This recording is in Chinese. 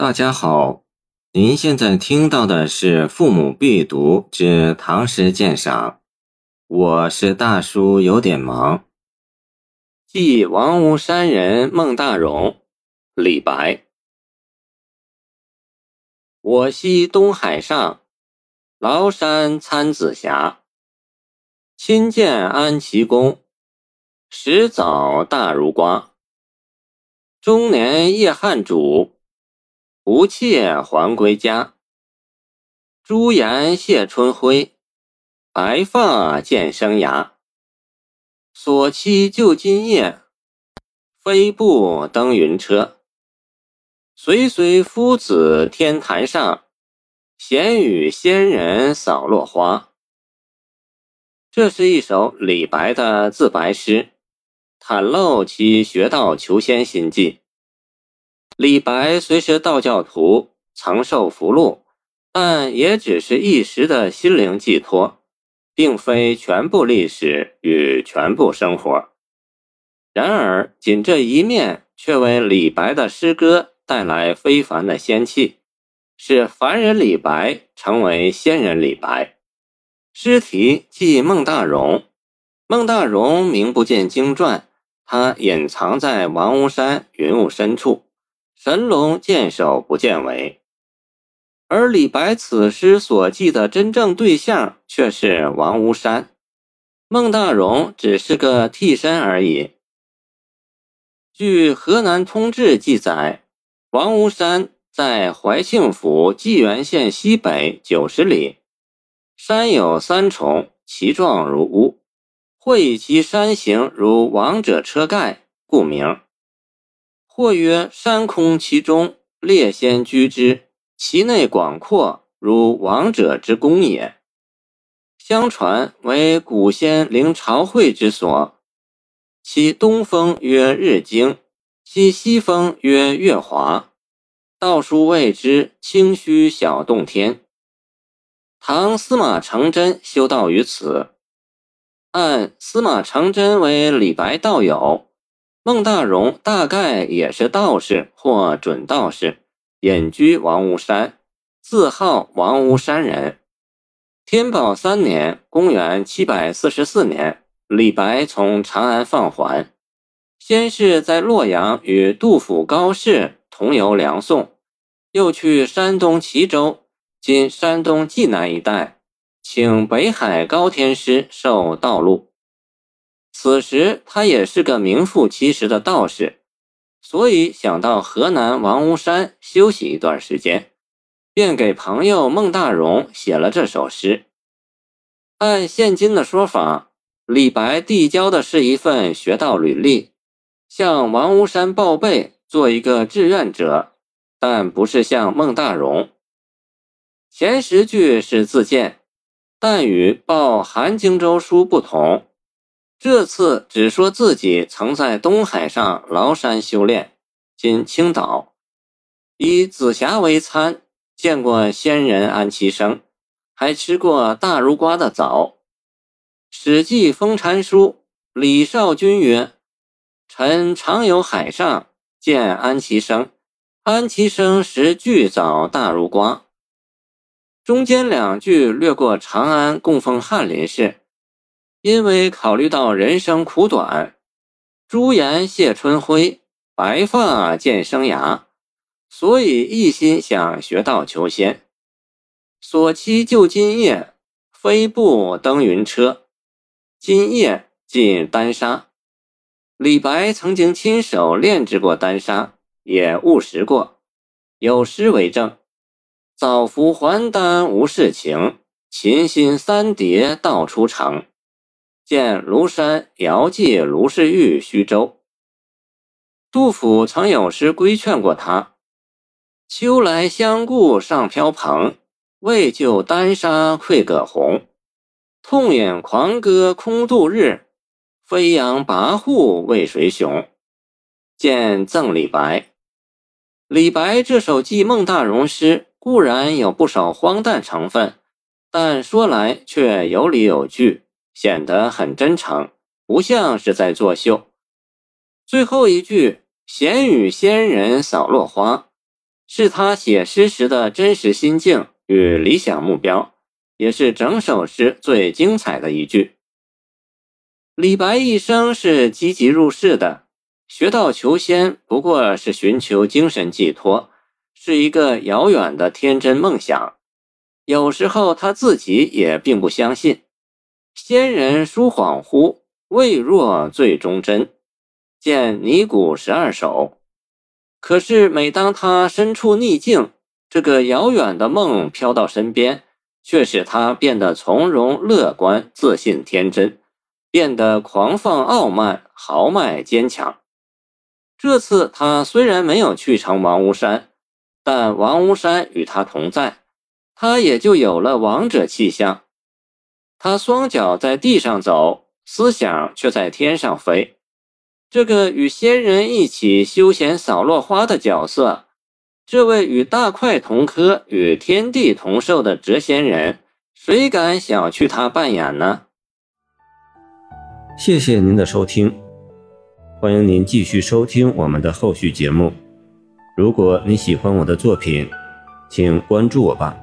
大家好，您现在听到的是《父母必读之唐诗鉴赏》，我是大叔，有点忙。忆王屋山人孟大荣，李白。我昔东海上，崂山参子峡。亲见安齐公，始早大如瓜。中年夜汉主。无妾还归家，朱颜谢春晖，白发见生涯。所期就今夜，飞步登云车。随随夫子天坛上，闲与仙人扫落花。这是一首李白的自白诗，袒露其学道求仙心迹。李白虽是道教徒，曾受符箓，但也只是一时的心灵寄托，并非全部历史与全部生活。然而，仅这一面却为李白的诗歌带来非凡的仙气，使凡人李白成为仙人李白。诗题即孟大荣，孟大荣名不见经传，他隐藏在王屋山云雾深处。神龙见首不见尾，而李白此诗所记的真正对象却是王屋山，孟大荣只是个替身而已。据《河南通志》记载，王屋山在怀庆府济源县西北九十里，山有三重，其状如屋，或以其山形如王者车盖，故名。或曰：山空其中，列仙居之，其内广阔，如王者之宫也。相传为古仙灵朝会之所。其东风曰日经，其西风曰月华。道书谓之清虚小洞天。唐司马承祯修道于此。按司马承祯为李白道友。孟大荣大概也是道士或准道士，隐居王屋山，自号王屋山人。天宝三年（公元744年），李白从长安放还，先是在洛阳与杜甫、高适同游梁宋，又去山东齐州（今山东济南一带），请北海高天师授道路。此时他也是个名副其实的道士，所以想到河南王屋山休息一段时间，便给朋友孟大荣写了这首诗。按现今的说法，李白递交的是一份学道履历，向王屋山报备，做一个志愿者，但不是向孟大荣。前十句是自荐，但与报韩荆州书不同。这次只说自己曾在东海上崂山修炼，今青岛，以紫霞为餐，见过仙人安其生，还吃过大如瓜的枣。《史记·封禅书》李少君曰：“臣常游海上，见安其生，安其生食巨枣大如瓜。”中间两句略过长安供奉翰林事。因为考虑到人生苦短，朱颜谢春晖，白发见生涯，所以一心想学道求仙。所期就今夜，飞步登云车。今夜即丹砂。李白曾经亲手炼制过丹砂，也误食过，有诗为证：“早服还丹无事情，琴心三叠道出城。”见庐山遥寄卢氏玉虚舟。杜甫曾有诗规劝过他：“秋来相顾上飘蓬，为救丹砂愧葛洪。痛饮狂歌空度日，飞扬跋扈为谁雄？”见赠李白。李白这首寄孟大荣诗固然有不少荒诞成分，但说来却有理有据。显得很真诚，不像是在作秀。最后一句“闲与仙人扫落花”，是他写诗时的真实心境与理想目标，也是整首诗最精彩的一句。李白一生是积极入世的，学道求仙不过是寻求精神寄托，是一个遥远的天真梦想。有时候他自己也并不相信。仙人殊恍惚，未若最忠贞。见尼古十二首。可是每当他身处逆境，这个遥远的梦飘到身边，却使他变得从容、乐观、自信、天真，变得狂放、傲慢、豪迈、坚强。这次他虽然没有去成王屋山，但王屋山与他同在，他也就有了王者气象。他双脚在地上走，思想却在天上飞。这个与仙人一起休闲扫落花的角色，这位与大块同科、与天地同寿的谪仙人，谁敢小觑他扮演呢？谢谢您的收听，欢迎您继续收听我们的后续节目。如果你喜欢我的作品，请关注我吧。